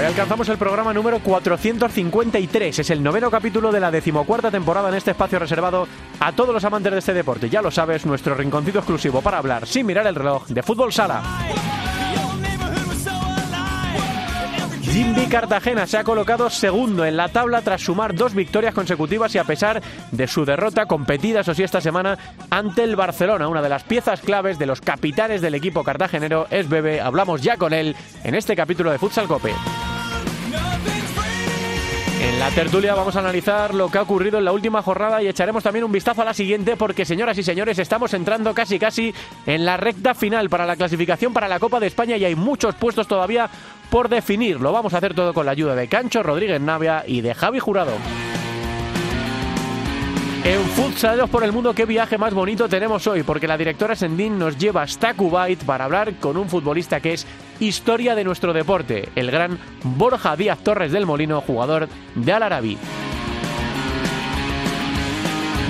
Hoy alcanzamos el programa número 453. Es el noveno capítulo de la decimocuarta temporada en este espacio reservado a todos los amantes de este deporte. Ya lo sabes, nuestro rinconcito exclusivo para hablar sin mirar el reloj de fútbol sala. Jimmy Cartagena se ha colocado segundo en la tabla tras sumar dos victorias consecutivas y a pesar de su derrota competida, eso sí, esta semana ante el Barcelona. Una de las piezas claves de los capitanes del equipo cartagenero es Bebe. Hablamos ya con él en este capítulo de Futsal Cope. En la tertulia vamos a analizar lo que ha ocurrido en la última jornada y echaremos también un vistazo a la siguiente porque, señoras y señores, estamos entrando casi casi en la recta final para la clasificación para la Copa de España y hay muchos puestos todavía por definir. Lo vamos a hacer todo con la ayuda de Cancho Rodríguez Navia y de Javi Jurado. En Futsaleros por el Mundo, qué viaje más bonito tenemos hoy, porque la directora Sendín nos lleva hasta Kuwait para hablar con un futbolista que es historia de nuestro deporte, el gran Borja Díaz Torres del Molino, jugador de Al Arabi.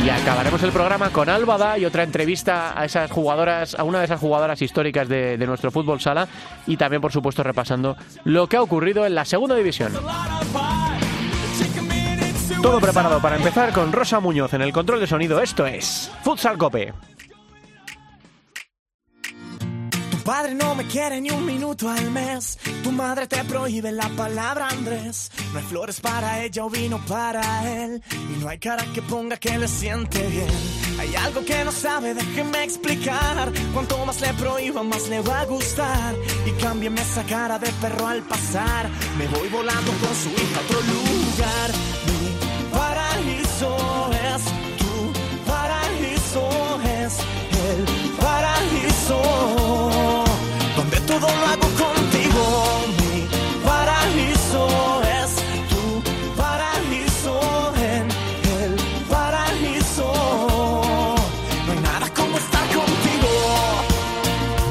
Y acabaremos el programa con Álvada y otra entrevista a esas jugadoras, a una de esas jugadoras históricas de, de nuestro fútbol sala y también, por supuesto, repasando lo que ha ocurrido en la segunda división. Todo preparado para empezar con Rosa Muñoz en el control de sonido. Esto es Futsal Cope. Padre no me quiere ni un minuto al mes. Tu madre te prohíbe la palabra Andrés. No hay flores para ella o vino para él. Y no hay cara que ponga que le siente bien. Hay algo que no sabe, déjeme explicar. Cuanto más le prohíba, más le va a gustar. Y cámbiame esa cara de perro al pasar. Me voy volando con su hija a otro lugar.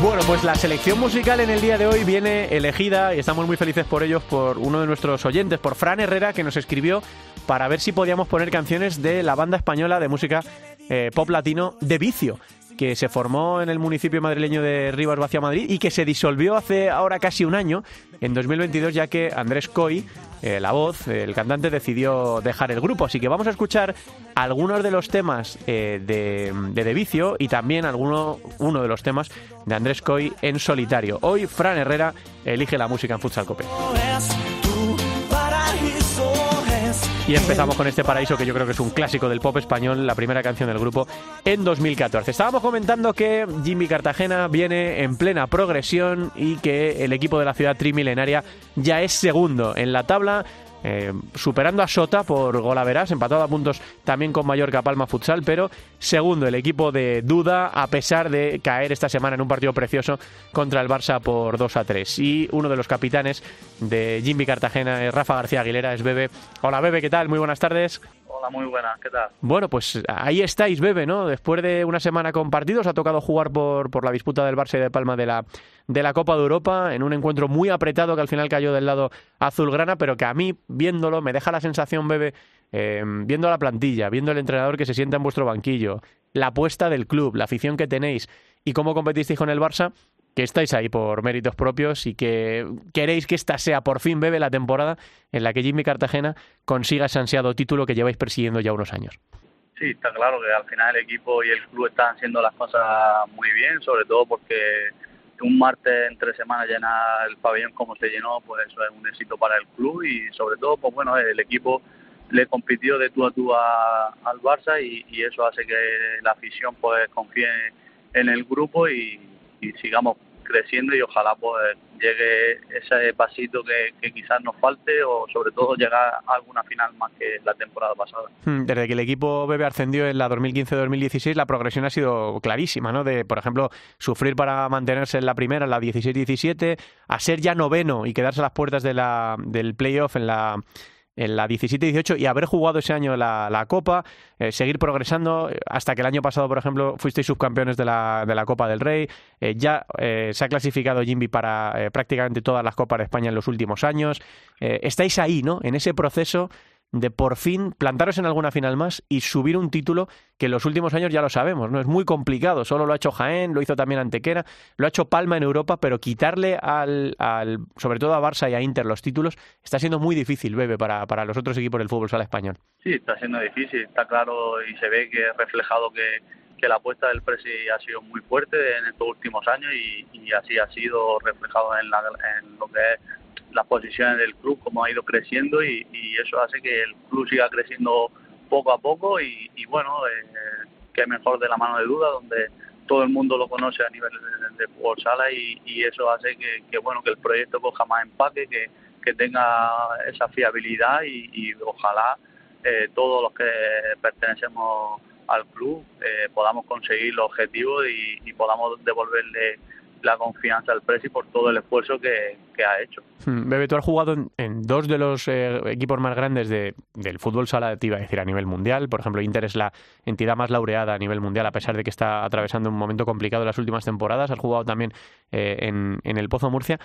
Bueno, pues la selección musical en el día de hoy viene elegida y estamos muy felices por ellos por uno de nuestros oyentes, por Fran Herrera, que nos escribió para ver si podíamos poner canciones de la banda española de música eh, pop latino de Vicio que se formó en el municipio madrileño de Rivas Vacia Madrid y que se disolvió hace ahora casi un año, en 2022, ya que Andrés Coy, eh, la voz, eh, el cantante, decidió dejar el grupo. Así que vamos a escuchar algunos de los temas eh, de, de Vicio y también alguno, uno de los temas de Andrés Coy en solitario. Hoy Fran Herrera elige la música en Futsal Cope. Y empezamos con este paraíso que yo creo que es un clásico del pop español, la primera canción del grupo en 2014. Estábamos comentando que Jimmy Cartagena viene en plena progresión y que el equipo de la ciudad trimilenaria ya es segundo en la tabla. Eh, superando a Sota por golaveras, empatado a puntos también con Mallorca Palma Futsal, pero segundo el equipo de Duda, a pesar de caer esta semana en un partido precioso contra el Barça por 2 a 3. Y uno de los capitanes de Jimmy Cartagena es Rafa García Aguilera, es Bebe. Hola Bebe, ¿qué tal? Muy buenas tardes. Hola, muy buenas, ¿qué tal? Bueno, pues ahí estáis, Bebe, ¿no? Después de una semana con partidos, ha tocado jugar por, por la disputa del Barça y de Palma de la, de la Copa de Europa, en un encuentro muy apretado que al final cayó del lado azulgrana, pero que a mí, viéndolo, me deja la sensación, Bebe, eh, viendo la plantilla, viendo el entrenador que se sienta en vuestro banquillo, la apuesta del club, la afición que tenéis y cómo competisteis con el Barça, que estáis ahí por méritos propios y que queréis que esta sea por fin, Bebe, la temporada en la que Jimmy Cartagena consiga ese ansiado título que lleváis persiguiendo ya unos años. Sí, está claro que al final el equipo y el club están haciendo las cosas muy bien, sobre todo porque un martes entre semanas llenar el pabellón como se llenó, pues eso es un éxito para el club y sobre todo, pues bueno, el equipo le compitió de tú a tú al Barça y, y eso hace que la afición pues confíe en el grupo y, y sigamos creciendo y ojalá pues llegue ese pasito que, quizás nos falte o sobre todo llegar a alguna final más que la temporada pasada. Hmm, desde que el equipo Bebe ascendió en la 2015-2016 la progresión ha sido clarísima, ¿no? De, por ejemplo, sufrir para mantenerse en la primera, en la 16-17, a ser ya noveno y quedarse a las puertas de la, del playoff en la en la 17-18 y haber jugado ese año la, la Copa, eh, seguir progresando hasta que el año pasado, por ejemplo, fuisteis subcampeones de la, de la Copa del Rey, eh, ya eh, se ha clasificado Jimby para prácticamente todas las Copas de España en los últimos años, estáis ahí, ¿no? En ese proceso de por fin plantaros en alguna final más y subir un título que en los últimos años ya lo sabemos, ¿no? Es muy complicado, solo lo ha hecho Jaén, lo hizo también Antequera, lo ha hecho Palma en Europa, pero quitarle al, al sobre todo a Barça y a Inter los títulos está siendo muy difícil, Bebe, para, para los otros equipos del fútbol sala español. Sí, está siendo difícil, está claro y se ve que es reflejado que, que la apuesta del Presi ha sido muy fuerte en estos últimos años y, y así ha sido reflejado en, la, en lo que es las posiciones del club, como ha ido creciendo y, eso hace que el club siga creciendo poco a poco y, bueno, eh, que mejor de la mano de duda, donde todo el mundo lo conoce a nivel de, fútbol sala y, eso hace que, bueno que el proyecto coja más empaque, que, que tenga esa fiabilidad y, ojalá eh, todos los que pertenecemos al club eh, podamos conseguir los objetivos y, y podamos devolverle la confianza al Presi por todo el esfuerzo que, ha hecho. Hmm, Bebe, tú has jugado en, dos de los eh, equipos más grandes de, del fútbol sala, te iba a decir, a nivel mundial. Por ejemplo, Inter es la entidad más laureada a nivel mundial, a pesar de que está atravesando un momento complicado en las últimas temporadas. Has jugado también eh, en, en, el Pozo Murcia.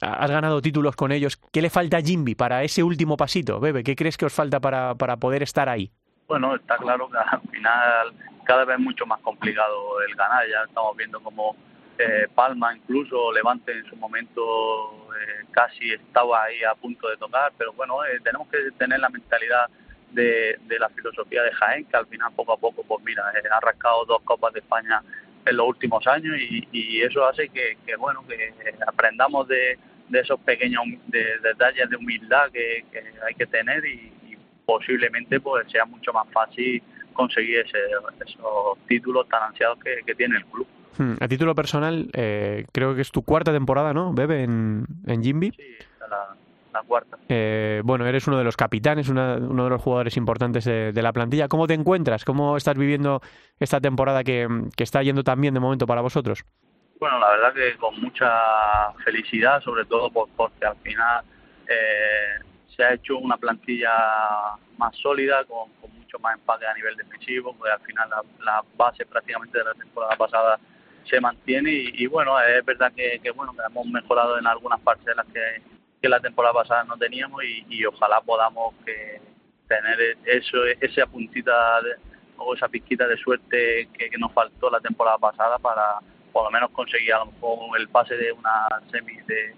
Has ganado títulos con ellos. ¿Qué le falta a Jimby para ese último pasito? Bebe, ¿qué crees que os falta para, para poder estar ahí? Bueno, está claro que al final cada vez es mucho más complicado el ganar. Ya estamos viendo cómo eh, Palma incluso, Levante en su momento eh, casi estaba ahí a punto de tocar, pero bueno, eh, tenemos que tener la mentalidad de, la filosofía de Jaén, que al final poco a poco, pues mira, ha rascado dos Copas de España en los últimos años y, eso hace que, bueno, que aprendamos de, esos pequeños detalles de humildad que, hay que tener y, posiblemente pues sea mucho más fácil conseguir ese, esos títulos tan ansiados que tiene el club. Hmm, a título personal, eh, creo que es tu cuarta temporada, ¿no? Bebe en, en Jimby. Sí, la, la cuarta. Eh, bueno, eres uno de los capitanes, uno de los jugadores importantes de, la plantilla. ¿Cómo te encuentras? ¿Cómo estás viviendo esta temporada que, está yendo tan bien de momento para vosotros? Bueno, la verdad que con mucha felicidad, sobre todo porque al final eh, se ha hecho una plantilla más sólida, con, mucho más empaque a nivel defensivo, porque al final la, la base prácticamente de la temporada pasada se mantiene y, bueno, es verdad que, bueno que hemos mejorado en algunas parcelas que, que la temporada pasada no teníamos y, ojalá podamos que tener eso, esa puntita o esa pizquita de suerte que, nos faltó la temporada pasada para por lo menos conseguir a lo mejor el pase de una semi de,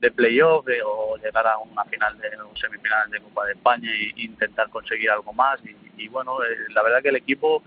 de playoff o llegar a una final de un semifinal de Copa de España e intentar conseguir algo más y, y bueno eh, la verdad que el equipo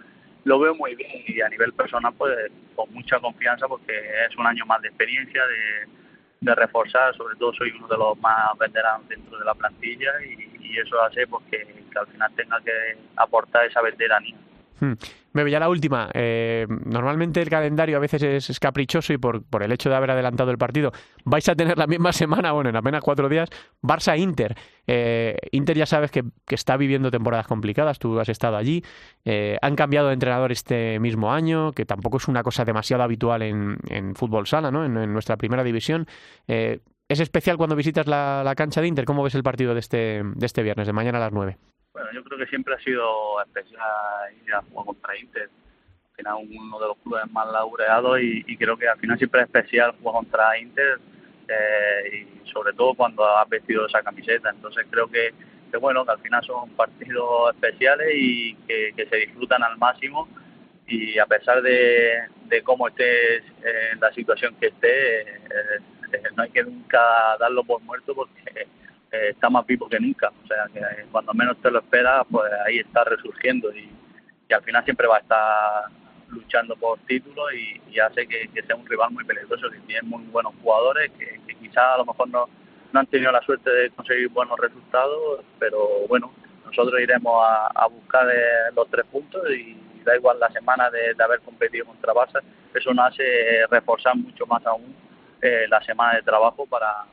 lo veo muy bien y a nivel personal pues con mucha confianza porque es un año más de experiencia, de, reforzar, sobre todo soy uno de los más veteranos dentro de la plantilla y, eso hace porque que, al final tenga que aportar esa veteranía. Hmm. Me veía la última. Eh, normalmente el calendario a veces es, caprichoso y por, el hecho de haber adelantado el partido vais a tener la misma semana, bueno, en apenas cuatro días, Barça-Inter. Eh, Inter ya sabes que, está viviendo temporadas complicadas, tú has estado allí. Eh, han cambiado de entrenador este mismo año, que tampoco es una cosa demasiado habitual en, fútbol sala, ¿no? en, nuestra primera división. ¿Es especial cuando visitas la, cancha de Inter? ¿Cómo ves el partido de este, de este viernes, de mañana a las nueve? Bueno, yo creo que siempre ha sido especial ir a jugar contra Inter. Al final uno de los clubes más laureados y, creo que al final siempre es especial jugar contra Inter eh, y sobre todo cuando has vestido esa camiseta. Entonces creo que, bueno, que al final son partidos especiales y que, se disfrutan al máximo y a pesar de, de cómo estés en la situación que esté, eh, eh, no hay que nunca darlo por muerto porque eh, está más vivo que nunca. O sea, que eh, cuando menos te lo esperas, pues ahí está resurgiendo y, al final siempre va a estar luchando por títulos y, hace que, sea un rival muy peligroso, que tiene muy buenos jugadores, que, quizás a lo mejor no, no han tenido la suerte de conseguir buenos resultados, pero bueno, nosotros iremos a, buscar eh, los tres puntos y da igual la semana de, haber competido contra Barça, eso nos hace reforzar mucho más aún eh, la semana de trabajo para,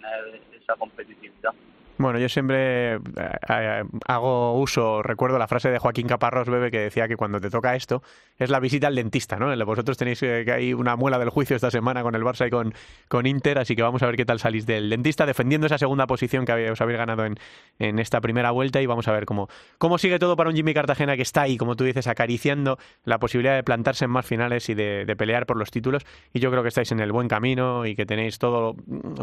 para tener esa competitividad. Bueno, yo siempre eh, eh, hago uso, recuerdo la frase de Joaquín Caparrós Bebe que decía que cuando te toca esto es la visita al dentista, ¿no? Vosotros tenéis eh, que hay una muela del juicio esta semana con el Barça y con, con Inter, así que vamos a ver qué tal salís del dentista defendiendo esa segunda posición que os habéis ganado en, en esta primera vuelta y vamos a ver cómo, cómo sigue todo para un Jimmy Cartagena que está ahí, como tú dices, acariciando la posibilidad de plantarse en más finales y de, de pelear por los títulos y yo creo que estáis en el buen camino y que tenéis todo,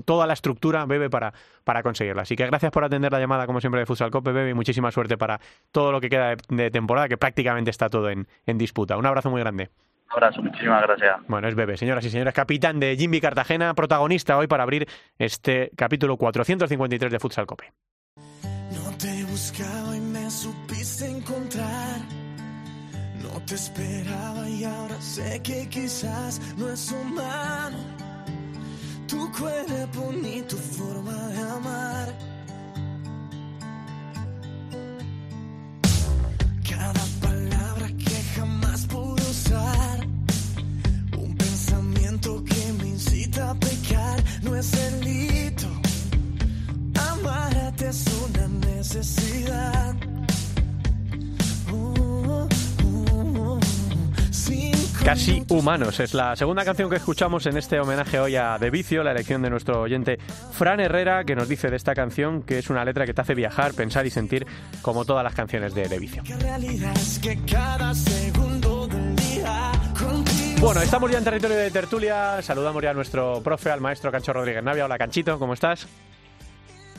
toda la estructura, Bebe, para, para conseguirlo. Así que gracias gracias por atender la llamada, como siempre, de Futsal Cope, Bebe, y muchísima suerte para todo lo que queda de, temporada, que prácticamente está todo en, disputa. Un abrazo muy grande. Un abrazo, muchísimas gracias. Bueno, es Bebe, señoras y señores, capitán de Jimmy Cartagena, protagonista hoy para abrir este capítulo 453 de Futsal Cope. No te buscaba y me supiste encontrar. No te esperaba y ahora sé que quizás no es humano. Tu cuerpo ni tu forma de amar. Cada palabra que jamás pude usar. Un pensamiento que me incita a pecar. No es delito. Amarte es una necesidad. Casi Humanos es la segunda canción que escuchamos en este homenaje hoy a De Vicio, la elección de nuestro oyente Fran Herrera, que nos dice de esta canción que es una letra que te hace viajar, pensar y sentir como todas las canciones de De Vicio. Bueno, estamos ya en territorio de tertulia. Saludamos ya a nuestro profe, al maestro Cancho Rodríguez Navia. Hola, Canchito, ¿cómo estás?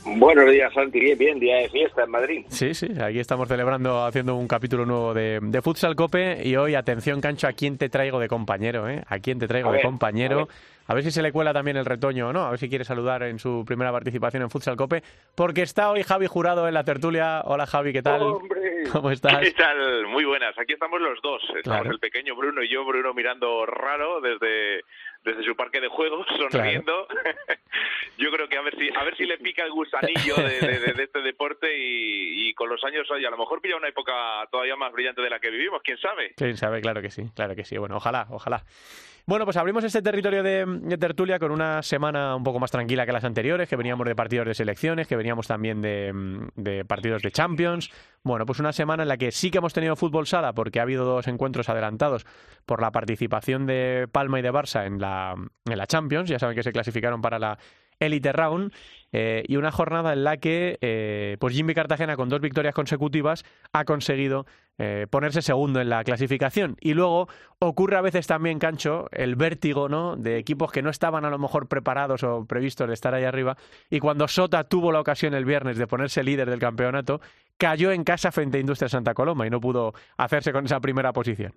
Buenos días, Santi. Bien, bien, día de fiesta en Madrid. Sí, sí, aquí estamos celebrando, haciendo un capítulo nuevo de, Futsal Cope. Y hoy, atención, Cancho, ¿a quién te traigo de compañero? Eh? ¿A quién te traigo de compañero? A ver. si se le cuela también el retoño o no. A ver si quiere saludar en su primera participación en Futsal Cope. Porque está hoy Javi Jurado en la tertulia. Hola, Javi, ¿qué tal? ¿Cómo estás? ¿Qué tal? Muy buenas. Aquí estamos los dos. Estamos el pequeño Bruno y yo, Bruno mirando raro desde desde su parque de juegos, sonriendo. Yo creo que a ver si a ver si le pica el gusanillo de, este deporte y, con los años, oye, a lo mejor pilla una época todavía más brillante de la que vivimos, quién sabe. Quién sabe, claro que sí, claro que sí. Bueno, ojalá, ojalá. Bueno, pues abrimos este territorio de, tertulia con una semana un poco más tranquila que las anteriores, que veníamos de partidos de selecciones, que veníamos también de, partidos de Champions. Bueno, pues una semana en la que sí que hemos tenido fútbol sala, porque ha habido dos encuentros adelantados por la participación de Palma y de Barça en la, en la Champions. Ya saben que se clasificaron para la Elite Round eh, y una jornada en la que eh, pues Jimmy Cartagena con dos victorias consecutivas ha conseguido eh, ponerse segundo en la clasificación. Y luego ocurre a veces también Cancho el vértigo no de equipos que no estaban a lo mejor preparados o previstos de estar ahí arriba. Y cuando Sota tuvo la ocasión el viernes de ponerse líder del campeonato cayó en casa frente a Industria Santa Coloma y no pudo hacerse con esa primera posición.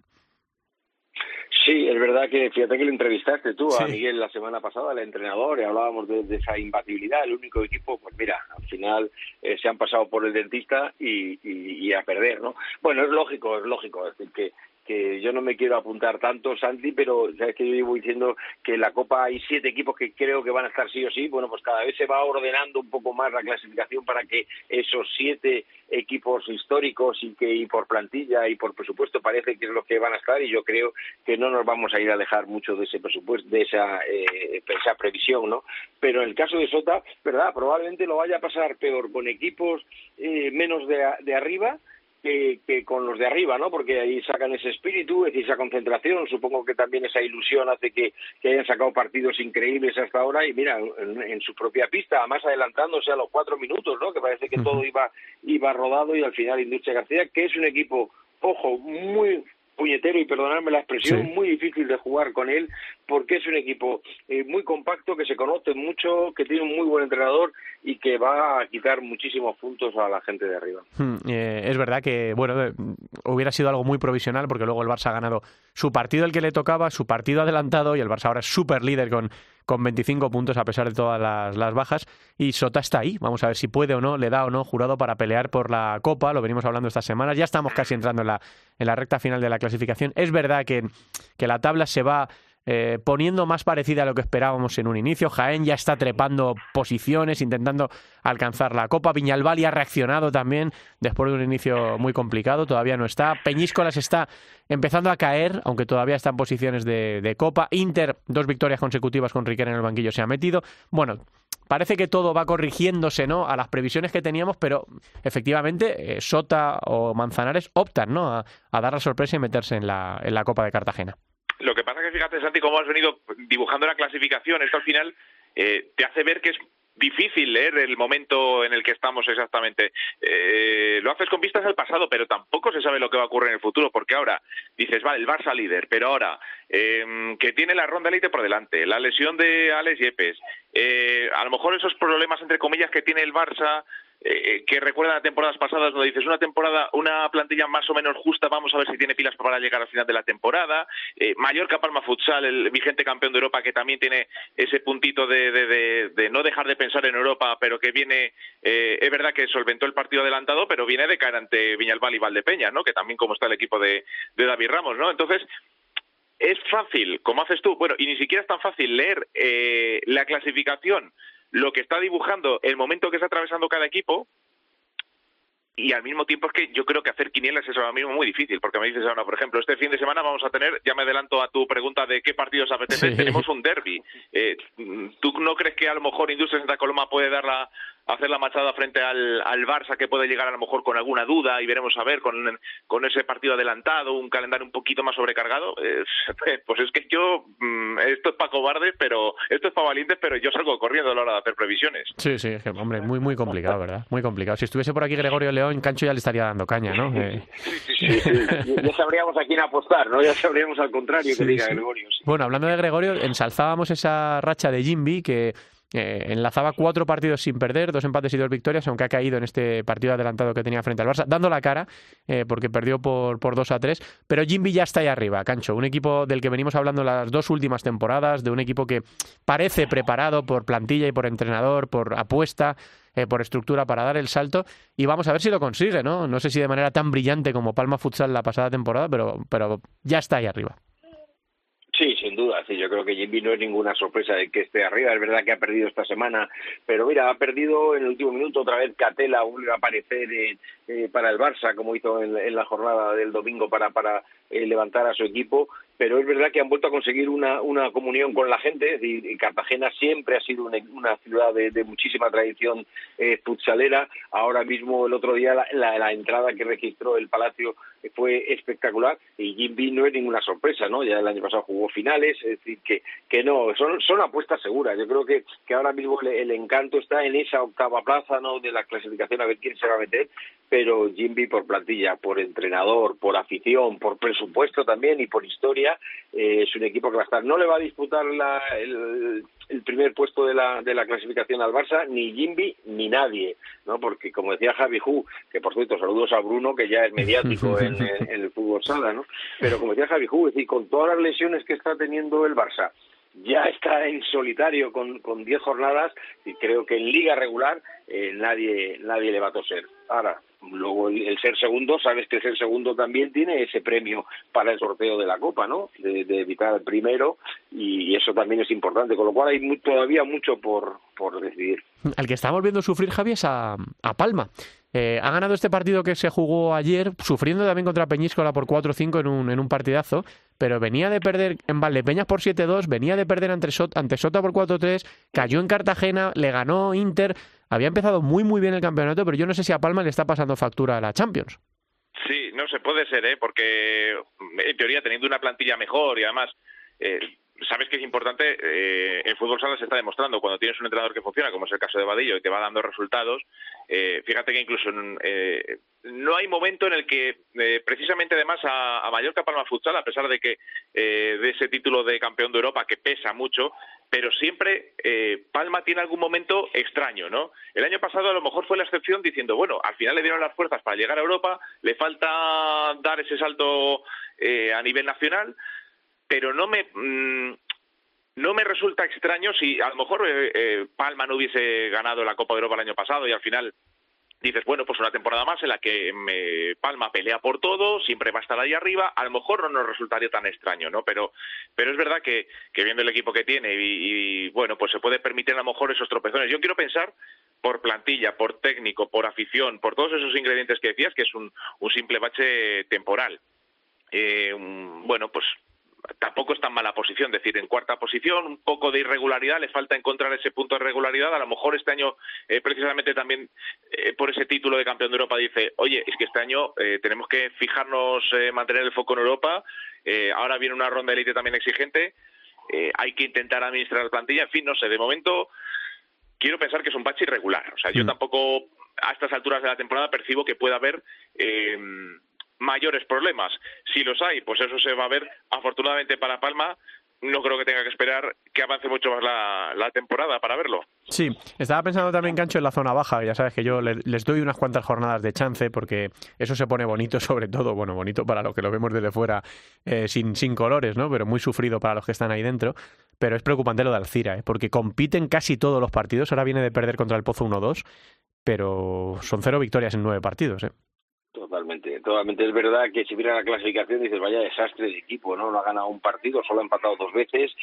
Sí, es verdad que fíjate que lo entrevistaste tú a Miguel la semana pasada, el entrenador, y hablábamos de, esa imbatibilidad. El único equipo, pues mira, al final eh, se han pasado por el dentista y, y, a perder, ¿no? Bueno, es lógico, es lógico. Es decir, que que yo no me quiero apuntar tanto, Santi, pero sabes que yo llevo diciendo que en la Copa hay siete equipos que creo que van a estar sí o sí. Bueno, pues cada vez se va ordenando un poco más la clasificación para que esos siete equipos históricos y que y por plantilla y por presupuesto parece que es lo que van a estar y yo creo que no nos vamos a ir a dejar mucho de ese presupuesto, de esa, eh, esa previsión, ¿no? Pero en el caso de Sota, verdad, probablemente lo vaya a pasar peor con equipos eh, menos de, de arriba que, con los de arriba, ¿no? Porque ahí sacan ese espíritu, esa concentración. Supongo que también esa ilusión hace que, hayan sacado partidos increíbles hasta ahora y mira, en, su propia pista, además adelantándose a los cuatro minutos, ¿no? Que parece que todo iba, iba rodado y al final Industria García, que es un equipo, ojo, muy puñetero y perdonadme la expresión, muy difícil de jugar con él porque es un equipo eh, muy compacto, que se conoce mucho, que tiene un muy buen entrenador y que va a quitar muchísimos puntos a la gente de arriba. Hmm, eh, es verdad que, bueno, eh, hubiera sido algo muy provisional porque luego el Barça ha ganado su partido el que le tocaba, su partido adelantado y el Barça ahora es súper líder con, con 25 puntos a pesar de todas las, las, bajas y Sota está ahí. Vamos a ver si puede o no, le da o no jurado para pelear por la Copa, lo venimos hablando estas semanas, ya estamos casi entrando en la, en la recta final de la clasificación. Es verdad que, que la tabla se va eh, poniendo más parecida a lo que esperábamos en un inicio. Jaén ya está trepando posiciones, intentando alcanzar la Copa. Viñalbali ha reaccionado también después de un inicio muy complicado, todavía no está. Peñíscolas está empezando a caer, aunque todavía está en posiciones de, de Copa. Inter, dos victorias consecutivas con Riquelme en el banquillo, se ha metido. Bueno, parece que todo va corrigiéndose ¿no? a las previsiones que teníamos, pero efectivamente eh, Sota o Manzanares optan ¿no? a, dar la sorpresa y meterse en la, en la Copa de Cartagena. Lo que pasa es que fíjate, Santi, cómo has venido dibujando la clasificación, esto al final eh, te hace ver que es difícil leer el momento en el que estamos exactamente. Eh, lo haces con vistas al pasado, pero tampoco se sabe lo que va a ocurrir en el futuro, porque ahora dices, vale, el Barça líder, pero ahora eh, que tiene la ronda elite por delante, la lesión de Alex Yepes, eh, a lo mejor esos problemas entre comillas que tiene el Barça eh, que recuerdan a temporadas pasadas donde dices una temporada, una plantilla más o menos justa, vamos a ver si tiene pilas para llegar al final de la temporada. Eh, Mallorca Palma Futsal, el vigente campeón de Europa, que también tiene ese puntito de, de, no dejar de pensar en Europa, pero que viene, eh, es verdad que solventó el partido adelantado, pero viene de caer ante Viñalbal y Valdepeña, ¿no? Que también como está el equipo de, de David Ramos, ¿no? Entonces, es fácil, como haces tú, bueno, y ni siquiera es tan fácil leer eh, la clasificación lo que está dibujando el momento que está atravesando cada equipo y al mismo tiempo es que yo creo que hacer quinielas es ahora mismo muy difícil, porque me dices ahora, por ejemplo, este fin de semana vamos a tener, ya me adelanto a tu pregunta de qué partidos apetece, tenemos un derby. Eh, ¿Tú no crees que a lo mejor Industria Santa Coloma puede dar la, hacer la machada frente al, al Barça que puede llegar a lo mejor con alguna duda y veremos a ver con, con ese partido adelantado, un calendario un poquito más sobrecargado, pues es que yo, mm, esto es para cobardes, pero esto es para valientes, pero yo salgo corriendo a la hora de hacer previsiones. Sí, sí, hombre, muy, muy complicado, ¿verdad? Muy complicado. Si estuviese por aquí Gregorio León, Cancho ya le estaría dando caña, ¿no? Eh, sí, sí, sí. ya sabríamos a quién apostar, ¿no? Ya sabríamos al contrario que diga Gregorio. Bueno, hablando de Gregorio, ensalzábamos esa racha de Jimby que eh, enlazaba cuatro partidos sin perder, dos empates y dos victorias, aunque ha caído en este partido adelantado que tenía frente al Barça, dando la cara, eh, porque perdió por, por 2 a 3. Pero Jimby ya está ahí arriba, Cancho, un equipo del que venimos hablando las dos últimas temporadas, de un equipo que parece preparado por plantilla y por entrenador, por apuesta. Eh, por estructura para dar el salto y vamos a ver si lo consigue, ¿no? No sé si de manera tan brillante como Palma Futsal la pasada temporada, pero, pero ya está ahí arriba. Sin duda. Yo creo que Jimmy no es ninguna sorpresa de que esté arriba. Es verdad que ha perdido esta semana, pero mira, ha perdido en el último minuto otra vez Catela vuelve a aparecer eh, para el Barça, como hizo en, la jornada del domingo para, para eh, levantar a su equipo pero es verdad que han vuelto a conseguir una, una comunión con la gente. y Cartagena siempre ha sido una, ciudad de, muchísima tradición eh, futsalera. Ahora mismo, el otro día, la, entrada que registró el Palacio fue espectacular y Jimby no es ninguna sorpresa, ¿no? Ya el año pasado jugó finales, es decir, que, que no, son, son apuestas seguras. Yo creo que, que ahora mismo el, encanto está en esa octava plaza, ¿no? De la clasificación, a ver quién se va a meter, pero Jimby por plantilla, por entrenador, por afición, por presupuesto también y por historia eh, es un equipo que va a estar. No le va a disputar el, primer puesto de la, de la clasificación al Barça, ni Jimby ni nadie, ¿no? Porque como decía Javi Hu, que por cierto, saludos a Bruno, que ya es mediático en, el fútbol sala, ¿no? Pero como decía Javi Hu, es decir, con todas las lesiones que está teniendo el Barça, ya está en solitario con, con 10 jornadas y creo que en liga regular eh, nadie, nadie le va a toser. Ahora, luego el, ser segundo, sabes que ser segundo también tiene ese premio para el sorteo de la Copa, ¿no? De, evitar el primero y, eso también es importante, con lo cual hay todavía mucho por, por decidir. Al que estamos viendo sufrir, Javi, es a, a Palma. Eh, ha ganado este partido que se jugó ayer, sufriendo también contra Peñíscola por 4-5 en un, en un partidazo, pero venía de perder en Valdepeñas por 7-2, venía de perder ante Sota, ante Sota por 4-3, cayó en Cartagena, le ganó Inter, había empezado muy muy bien el campeonato, pero yo no sé si a Palma le está pasando factura a la Champions. Sí, no se puede ser, ¿eh? porque en teoría teniendo una plantilla mejor y además eh, sabes que es importante, eh, en fútbol sala se está demostrando, cuando tienes un entrenador que funciona, como es el caso de Vadillo, y te va dando resultados, eh, fíjate que incluso eh, no hay momento en el que, eh, precisamente además a, a, Mallorca Palma Futsal, a pesar de que eh, de ese título de campeón de Europa que pesa mucho, pero siempre Palma tiene algún momento extraño, ¿no? El año pasado a lo mejor fue la excepción diciendo, bueno, al final le dieron las fuerzas para llegar a Europa, le falta dar ese salto a nivel nacional, pero no me mm, no me resulta extraño si a lo mejor eh, eh, Palma no hubiese ganado la Copa de Europa el año pasado y al final dices, bueno, pues una temporada más en la que me Palma pelea por todo, siempre va a estar ahí arriba, a lo mejor no nos resultaría tan extraño, ¿no? Pero, pero es verdad que, que viendo el equipo que tiene y, bueno, pues se puede permitir a lo mejor esos tropezones. Yo quiero pensar por plantilla, por técnico, por afición, por todos esos ingredientes que decías, que es un, un simple bache temporal. Eh, bueno, pues tampoco está en mala posición, es decir, en cuarta posición, un poco de irregularidad, le falta encontrar ese punto de regularidad, a lo mejor este año, eh, precisamente también eh, por ese título de campeón de Europa, dice, oye, es que este año eh, tenemos que fijarnos, mantener el foco en Europa, ahora viene una ronda de élite también exigente, hay que intentar administrar la plantilla, en fin, no sé, de momento quiero pensar que es un bache irregular, o sea, yo mm. tampoco a estas alturas de la temporada percibo que pueda haber mayores problemas. Si los hay, pues eso se va a ver. Afortunadamente para Palma, no creo que tenga que esperar que avance mucho más la, temporada para verlo. Sí, estaba pensando también, Cancho, en la zona baja. Ya sabes que yo les doy unas cuantas jornadas de chance porque eso se pone bonito, sobre todo, bueno, bonito para los que lo vemos desde fuera eh, sin, sin colores, ¿no? Pero muy sufrido para los que están ahí dentro. Pero es preocupante lo de Alcira, ¿eh? porque compiten casi todos los partidos. Ahora viene de perder contra el Pozo 1-2, pero son cero victorias en nueve partidos, ¿eh? Totalmente. Es verdad que si mira la clasificación dices, vaya desastre de equipo, ¿no? No ha ganado un partido, solo ha empatado dos veces,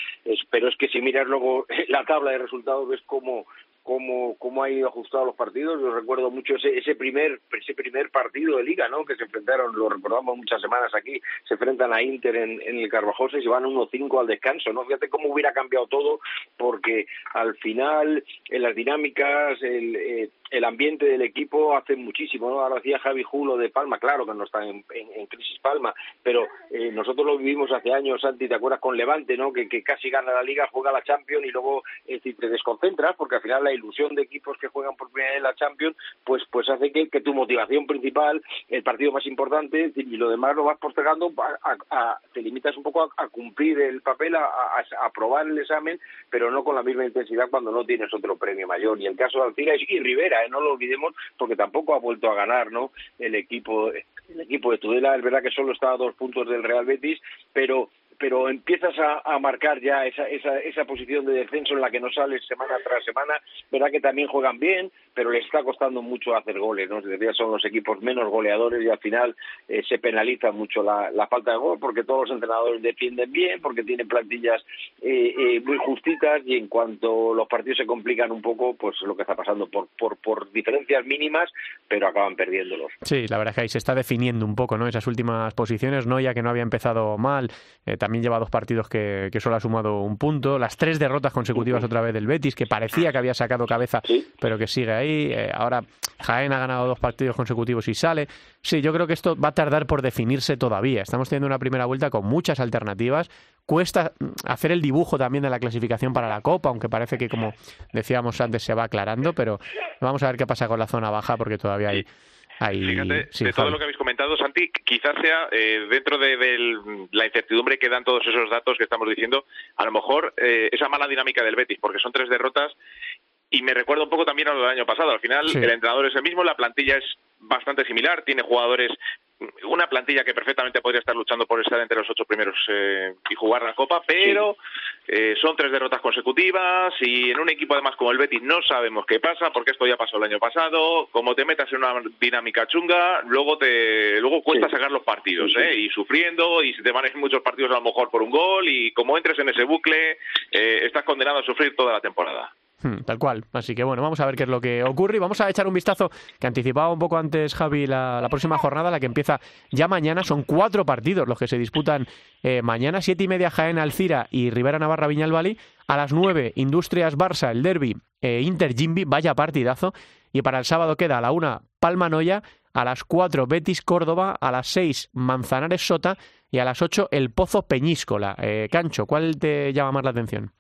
pero es que si miras luego la tabla de resultados ves cómo, cómo, cómo ha ido ajustado los partidos. Yo recuerdo mucho ese, ese primer ese primer partido de liga, ¿no? Que se enfrentaron, lo recordamos muchas semanas aquí, se enfrentan a Inter en, el Carvajosa y se van 1-5 al descanso, ¿no? Fíjate cómo hubiera cambiado todo, porque al final en las dinámicas, el, eh, el ambiente del equipo hace muchísimo, ¿no? Ahora decía Javi Julo de Palma, claro que no está en, en, crisis Palma, pero eh, nosotros lo vivimos hace años, Santi, ¿te acuerdas con Levante, ¿no? Que, que casi gana la Liga, juega la Champions y luego eh, te desconcentras porque al final la ilusión de equipos que juegan por primera vez la Champions, pues, pues hace que, tu motivación principal, el partido más importante y lo demás lo vas postergando, te limitas un poco a, cumplir el papel, a, a, aprobar el examen, pero no con la misma intensidad cuando no tienes otro premio mayor. Y el caso de Alcira y Rivera, ¿eh? no lo olvidemos, porque tampoco ha vuelto a ganar ¿no? el equipo el equipo de Tudela, es verdad que solo está a dos puntos del Real Betis, pero pero empiezas a, marcar ya esa, esa, esa, posición de descenso en la que no sales semana tras semana. Verdad que también juegan bien, pero les está costando mucho hacer goles. ¿no? son los equipos menos goleadores y al final eh, se penaliza mucho la, falta de gol porque todos los entrenadores defienden bien, porque tienen plantillas eh, eh, muy justitas y en cuanto los partidos se complican un poco, pues lo que está pasando por, por, por diferencias mínimas, pero acaban perdiéndolos. Sí, la verdad es que ahí se está definiendo un poco ¿no? esas últimas posiciones. no ya que no había empezado mal, también también lleva dos partidos que, solo ha sumado un punto. Las tres derrotas consecutivas otra vez del Betis, que parecía que había sacado cabeza, pero que sigue ahí. Eh, ahora Jaén ha ganado dos partidos consecutivos y sale. Sí, yo creo que esto va a tardar por definirse todavía. Estamos teniendo una primera vuelta con muchas alternativas. Cuesta hacer el dibujo también de la clasificación para la Copa, aunque parece que, como decíamos antes, se va aclarando, pero vamos a ver qué pasa con la zona baja porque todavía hay Fíjate, de todo lo que habéis comentado, Santi, quizás sea eh, dentro de, la incertidumbre que dan todos esos datos que estamos diciendo, a lo mejor eh, esa mala dinámica del Betis, porque son tres derrotas y me recuerda un poco también a lo del año pasado. Al final, el entrenador es el mismo, la plantilla es bastante similar, tiene jugadores, una plantilla que perfectamente podría estar luchando por estar entre los ocho primeros eh, y jugar la Copa, pero eh, son tres derrotas consecutivas y en un equipo además como el Betis no sabemos qué pasa, porque esto ya pasó el año pasado, como te metas en una dinámica chunga, luego te luego cuesta sacar los partidos, ¿eh? y sufriendo, y si te van a ir muchos partidos a lo mejor por un gol, y como entres en ese bucle, eh, estás condenado a sufrir toda la temporada. Hmm, tal cual. Así que bueno, vamos a ver qué es lo que ocurre y vamos a echar un vistazo que anticipaba un poco antes Javi la, próxima jornada, la que empieza ya mañana. Son cuatro partidos los que se disputan eh, mañana. Siete y media Jaén Alcira y Rivera Navarra Viñalbali. A las nueve Industrias Barça, el Derby, eh, Inter Jimby, vaya partidazo. Y para el sábado queda a la una Palma Noya, a las cuatro Betis Córdoba, a las seis Manzanares Sota y a las ocho El Pozo Peñíscola. Eh, Cancho, ¿cuál te llama más la atención?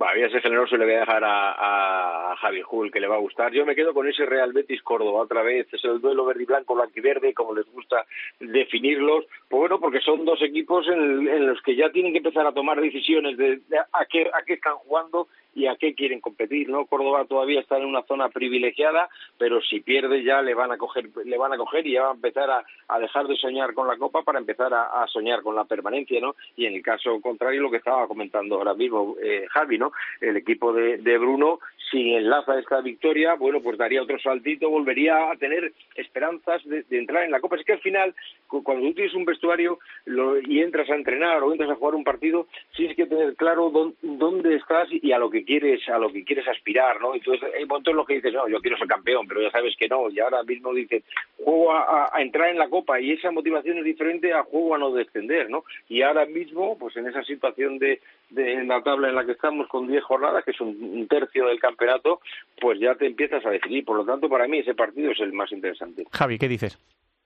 Voy a generoso y le voy a dejar a, a Javi Hull, que le va a gustar. Yo me quedo con ese Real Betis Córdoba otra vez. Es el duelo verde y blanco, verde, como les gusta definirlos. Pues bueno, porque son dos equipos en, los que ya tienen que empezar a tomar decisiones de, a, qué, a qué están jugando y a qué quieren competir, ¿no? Córdoba todavía está en una zona privilegiada, pero si pierde ya le van a coger, le van a coger y ya va a empezar a, a dejar de soñar con la Copa para empezar a, a, soñar con la permanencia, ¿no? Y en el caso contrario, lo que estaba comentando ahora mismo eh, Javi, ¿no? El equipo de, de Bruno si enlaza esta victoria, bueno, pues daría otro saltito, volvería a tener esperanzas de, de, entrar en la Copa. Es que al final, cuando tú tienes un vestuario lo, y entras a entrenar o entras a jugar un partido, tienes que tener claro dónde, dónde estás y a lo que quieres, a lo que quieres aspirar, ¿no? Entonces hay momentos en los que dices, no, yo quiero ser campeón, pero ya sabes que no, y ahora mismo dices, juego a, a entrar en la Copa y esa motivación es diferente a juego a no descender, ¿no? Y ahora mismo, pues en esa situación de, de en la tabla en la que estamos con 10 jornadas, que es un, un tercio del campeonato, pues ya te empiezas a decidir. Por lo tanto, para mí ese partido es el más interesante. Javi, ¿qué dices?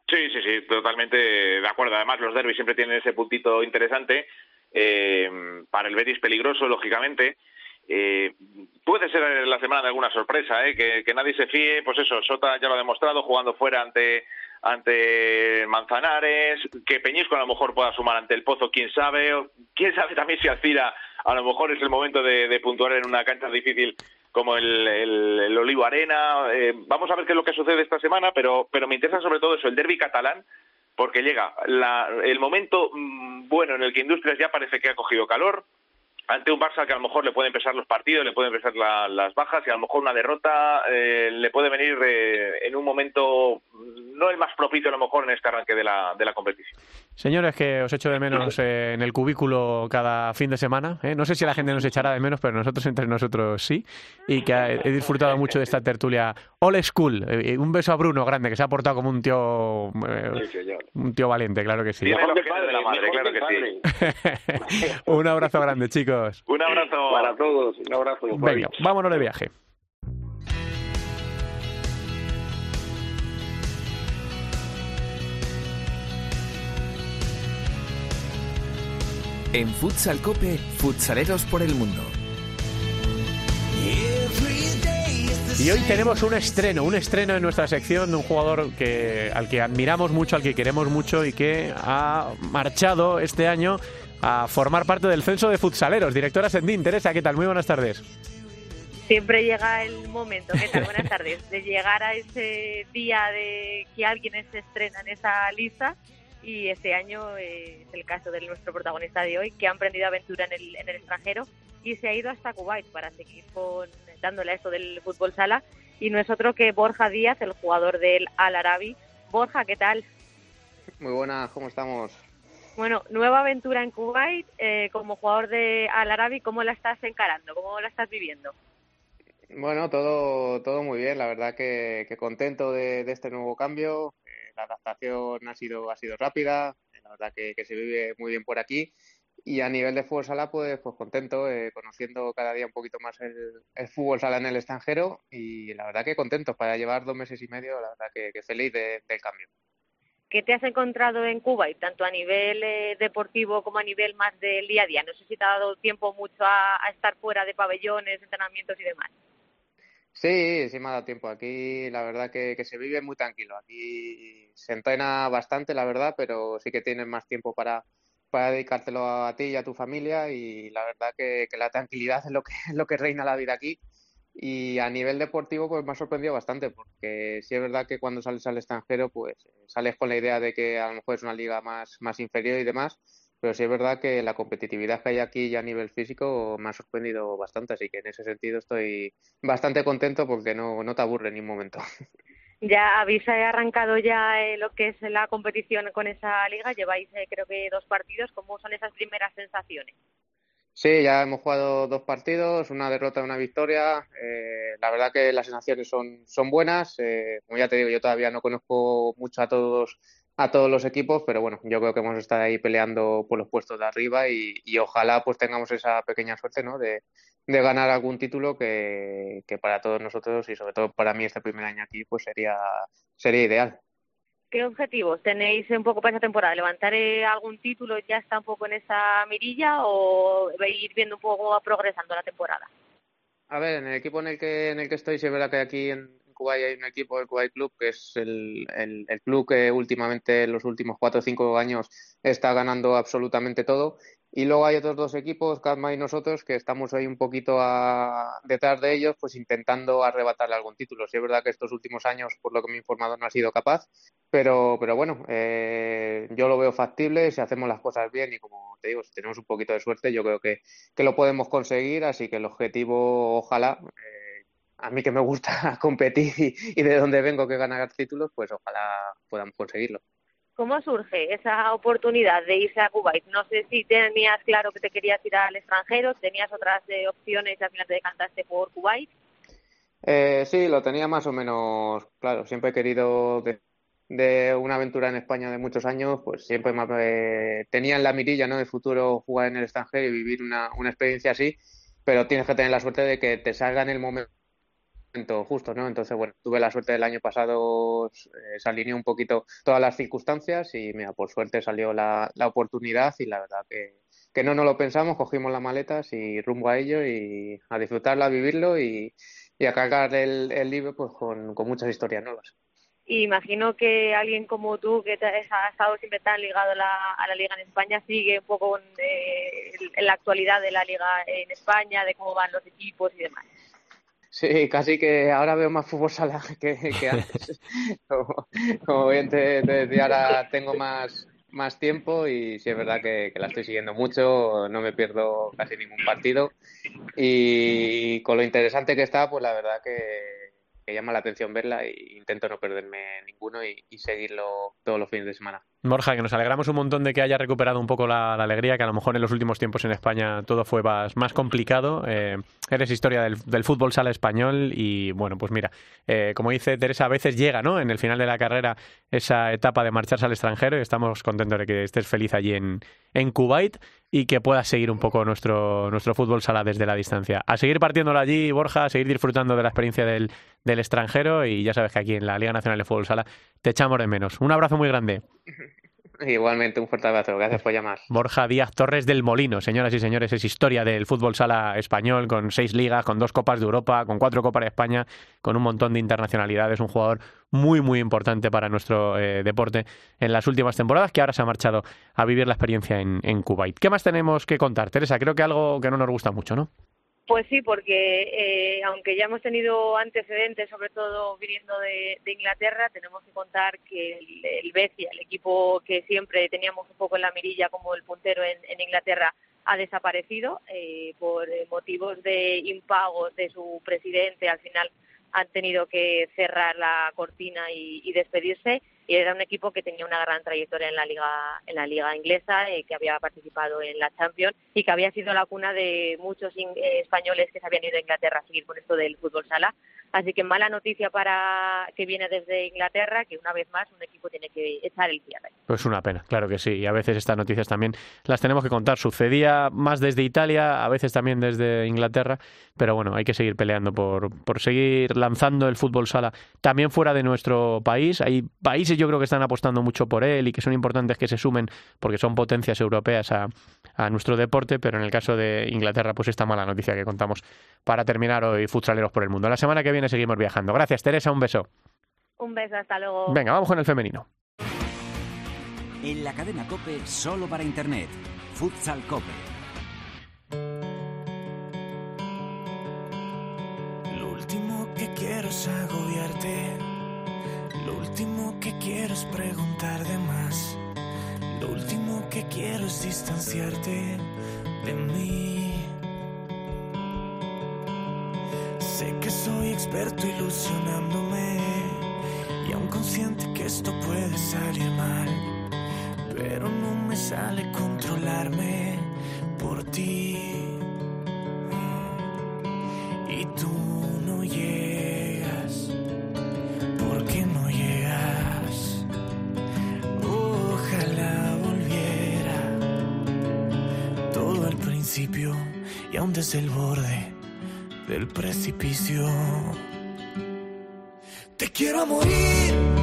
Sí, sí, sí, totalmente de acuerdo. Además, los derbis siempre tienen ese puntito interesante. Eh, para el Betis peligroso, lógicamente. Eh, puede ser la semana de alguna sorpresa, ¿eh? que, nadie se fíe. Pues eso, Sota ya lo ha demostrado jugando fuera ante ante Manzanares, que Peñisco a lo mejor pueda sumar ante el Pozo, quién sabe, quién sabe también si Alcira a lo mejor es el momento de, puntuar en una cancha difícil como el, el, Olivo Arena. Eh, vamos a ver qué es lo que sucede esta semana, pero, pero me interesa sobre todo eso, el derby catalán, porque llega la, el momento mmm, bueno en el que Industrias ya parece que ha cogido calor, ante un Barça que a lo mejor le pueden pesar los partidos, le pueden pesar la, las bajas y a lo mejor una derrota eh, le puede venir eh, en un momento no el más propicio a lo mejor en este arranque de la, de la competición. Señores, que os echo de menos eh, en el cubículo cada fin de semana. ¿eh? No sé si la gente nos echará de menos, pero nosotros entre nosotros sí. Y que he disfrutado mucho de esta tertulia all school. Eh, un beso a Bruno grande, que se ha portado como un tío un tío valiente, claro que sí. Mejor que padre, de la madre, claro que sí. un abrazo grande, chicos. Un abrazo para todos. Un abrazo. Venga, vámonos de viaje. En Futsal Cope, futsaleros por el mundo. Y hoy tenemos un estreno, un estreno en nuestra sección de un jugador que, al que admiramos mucho, al que queremos mucho y que ha marchado este año a formar parte del censo de futsaleros. Directora Sendín, Teresa, ¿qué tal? Muy buenas tardes. Siempre llega el momento, ¿qué tal? Buenas tardes, de llegar a ese día de que alguien se estrena en esa lista y este año eh, es el caso de nuestro protagonista de hoy, que ha emprendido aventura en el, en el extranjero y se ha ido hasta Kuwait para seguir con, dándole a esto del fútbol sala. Y no es otro que Borja Díaz, el jugador del Al Arabi. Borja, ¿qué tal? Muy buenas, ¿cómo estamos? Bueno, nueva aventura en Kuwait eh, como jugador de Al Arabi, ¿cómo la estás encarando? ¿Cómo la estás viviendo? Bueno, todo, todo muy bien, la verdad que, que contento de, este nuevo cambio. Eh, la adaptación ha sido, ha sido rápida, la verdad que, se vive muy bien por aquí. Y a nivel de fútbol sala, pues, pues contento, eh, conociendo cada día un poquito más el, fútbol sala en el extranjero y la verdad que contento para llevar dos meses y medio, la verdad que, que feliz de, del cambio. ¿Qué te has encontrado en Cuba y tanto a nivel eh, deportivo como a nivel más del día a día? No sé si te ha dado tiempo mucho a, a estar fuera de pabellones, entrenamientos y demás. Sí, sí me ha dado tiempo. Aquí la verdad que, se vive muy tranquilo. Aquí se entrena bastante, la verdad, pero sí que tienes más tiempo para, para dedicártelo a ti y a tu familia y la verdad que, la tranquilidad es lo que reina la vida aquí. Y a nivel deportivo pues me ha sorprendido bastante porque sí es verdad que cuando sales al extranjero pues sales con la idea de que a lo mejor es una liga más, más inferior y demás, pero sí es verdad que la competitividad que hay aquí ya a nivel físico me ha sorprendido bastante, así que en ese sentido estoy bastante contento porque no, no te aburre ni un momento. Ya habéis arrancado ya eh, lo que es la competición con esa liga, lleváis eh, creo que dos partidos, ¿cómo son esas primeras sensaciones? Sí, ya hemos jugado dos partidos, una derrota y una victoria. Eh, la verdad que las sensaciones son, son buenas. Eh, como ya te digo, yo todavía no conozco mucho a todos a todos los equipos, pero bueno, yo creo que hemos estado ahí peleando por los puestos de arriba y, ojalá pues tengamos esa pequeña suerte, ¿no? De, de ganar algún título que, que, para todos nosotros y sobre todo para mí este primer año aquí pues sería sería ideal. ¿Qué objetivos tenéis un poco para esta temporada? ¿Levantar eh, algún título ya está un poco en esa mirilla o ir viendo un poco progresando la temporada? A ver, en el equipo en el que en el que estoy, sí es verdad que aquí en Kuwait hay un equipo, el Kuwait Club, que es el, el, el club que últimamente en los últimos cuatro o cinco años está ganando absolutamente todo Y luego hay otros dos equipos, Cadma y nosotros, que estamos ahí un poquito a, detrás de ellos, pues intentando arrebatarle algún título. Sí es verdad que estos últimos años, por lo que me he informado, no ha sido capaz, pero, pero bueno, eh, yo lo veo factible si hacemos las cosas bien y como te digo, si tenemos un poquito de suerte, yo creo que, que lo podemos conseguir, así que el objetivo, ojalá, eh, a mí que me gusta competir y, y de donde vengo que ganar títulos, pues ojalá podamos conseguirlo. ¿Cómo surge esa oportunidad de irse a Kuwait? No sé si tenías claro que te querías ir al extranjero, tenías otras eh, opciones y al final te decantaste por Kuwait. Eh, sí, lo tenía más o menos claro. Siempre he querido de, una aventura en España de muchos años, pues siempre me, eh, tenía en la mirilla ¿no? de futuro jugar en el extranjero y vivir una, una experiencia así, pero tienes que tener la suerte de que te salga en el momento justo, ¿no? Entonces, bueno, tuve la suerte del año pasado, eh, se alineó un poquito todas las circunstancias y, mira, por suerte salió la, la oportunidad y la verdad que, que no nos lo pensamos, cogimos las maletas y rumbo a ello y a disfrutarlo, a vivirlo y, y a cargar el, el libro pues con, con muchas historias nuevas. Imagino que alguien como tú, que te has estado siempre tan ligado a la, a la liga en España, sigue un poco en, eh, en la actualidad de la liga en España, de cómo van los equipos y demás. Sí, casi que ahora veo más fútbol sala que, que antes. como, bien te, decía, ahora tengo más, más tiempo y sí es verdad que, que, la estoy siguiendo mucho, no me pierdo casi ningún partido y con lo interesante que está, pues la verdad que, que llama la atención verla e intento no perderme ninguno y, seguirlo todos los fines de semana. Borja, que nos alegramos un montón de que haya recuperado un poco la, alegría, que a lo mejor en los últimos tiempos en España todo fue más, complicado. Eh, eres historia del, del, fútbol sala español y bueno, pues mira, eh, como dice Teresa, a veces llega ¿no? en el final de la carrera esa etapa de marcharse al extranjero y estamos contentos de que estés feliz allí en, en Kuwait y que puedas seguir un poco nuestro, nuestro fútbol sala desde la distancia. A seguir partiéndolo allí, Borja, a seguir disfrutando de la experiencia del, del extranjero y ya sabes que aquí en la Liga Nacional de Fútbol Sala te echamos de menos. Un abrazo muy grande. Igualmente, un fuerte abrazo. Gracias por llamar. Borja Díaz Torres del Molino, señoras y señores, es historia del fútbol sala español, con seis ligas, con dos Copas de Europa, con cuatro Copas de España, con un montón de internacionalidades. Un jugador muy, muy importante para nuestro eh, deporte en las últimas temporadas, que ahora se ha marchado a vivir la experiencia en, en Kuwait. ¿Qué más tenemos que contar, Teresa? Creo que algo que no nos gusta mucho, ¿no? Pues sí, porque eh, aunque ya hemos tenido antecedentes, sobre todo viniendo de, Inglaterra, tenemos que contar que el, el el equipo que siempre teníamos un poco en la mirilla como el puntero en, en Inglaterra, ha desaparecido eh, por motivos de impagos de su presidente. Al final han tenido que cerrar la cortina y despedirse y era un equipo que tenía una gran trayectoria en la liga en la liga inglesa eh, que había participado en la Champions y que había sido la cuna de muchos eh, españoles que se habían ido a Inglaterra a seguir con esto del fútbol sala. Así que mala noticia para que viene desde Inglaterra que una vez más un equipo tiene que echar el cierre. Pues una pena claro que sí. Y a veces estas noticias también las tenemos que contar. Sucedía más desde Italia a veces también desde Inglaterra pero bueno hay que seguir peleando por por seguir lanzando el fútbol sala también fuera de nuestro país. Hay países yo creo que están apostando mucho por él y que son importantes que se sumen porque son potencias europeas a, a, nuestro deporte, pero en el caso de Inglaterra, pues esta mala noticia que contamos para terminar hoy Futsaleros por el Mundo. La semana que viene seguimos viajando. Gracias, Teresa, un beso. Un beso, hasta luego. Venga, vamos con el femenino. En la cadena Cope, solo para Internet. Futsal Cope. Lo último que quiero es agobiarte lo último que quiero es preguntar de más. Lo último que quiero es distanciarte de mí. Sé que soy experto ilusionándome y aún consciente que esto puede salir mal, pero no me sale controlarme por ti. Y tú y aún desde el borde del precipicio. Te quiero morir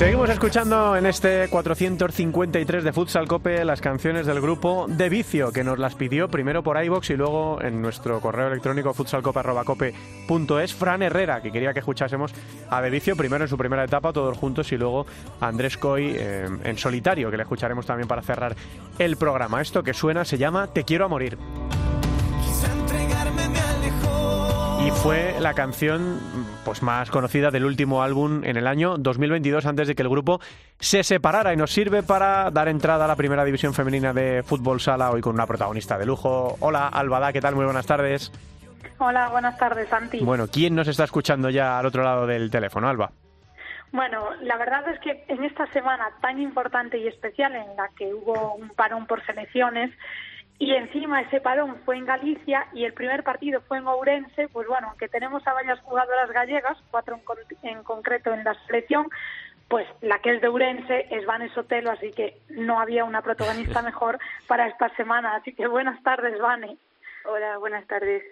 Seguimos escuchando en este 453 de Futsal Cope las canciones del grupo De Vicio, que nos las pidió primero por iBox y luego en nuestro correo electrónico futsalcope.cope.es. Fran Herrera, que quería que escuchásemos a De Vicio primero en su primera etapa, todos juntos, y luego a Andrés Coy eh, en solitario, que le escucharemos también para cerrar el programa. Esto que suena se llama Te quiero a morir. Y fue la canción pues más conocida del último álbum en el año 2022 antes de que el grupo se separara y nos sirve para dar entrada a la primera división femenina de fútbol sala hoy con una protagonista de lujo. Hola Albada, ¿qué tal? Muy buenas tardes. Hola, buenas tardes, Santi. Bueno, ¿quién nos está escuchando ya al otro lado del teléfono, Alba? Bueno, la verdad es que en esta semana tan importante y especial en la que hubo un parón por selecciones, y encima ese parón fue en Galicia y el primer partido fue en Ourense, pues bueno, aunque tenemos a varias jugadoras gallegas, cuatro en, concreto en la selección, pues la que es de Ourense es Vane Sotelo, así que no había una protagonista mejor para esta semana. Así que buenas tardes, Vane. Hola, buenas tardes.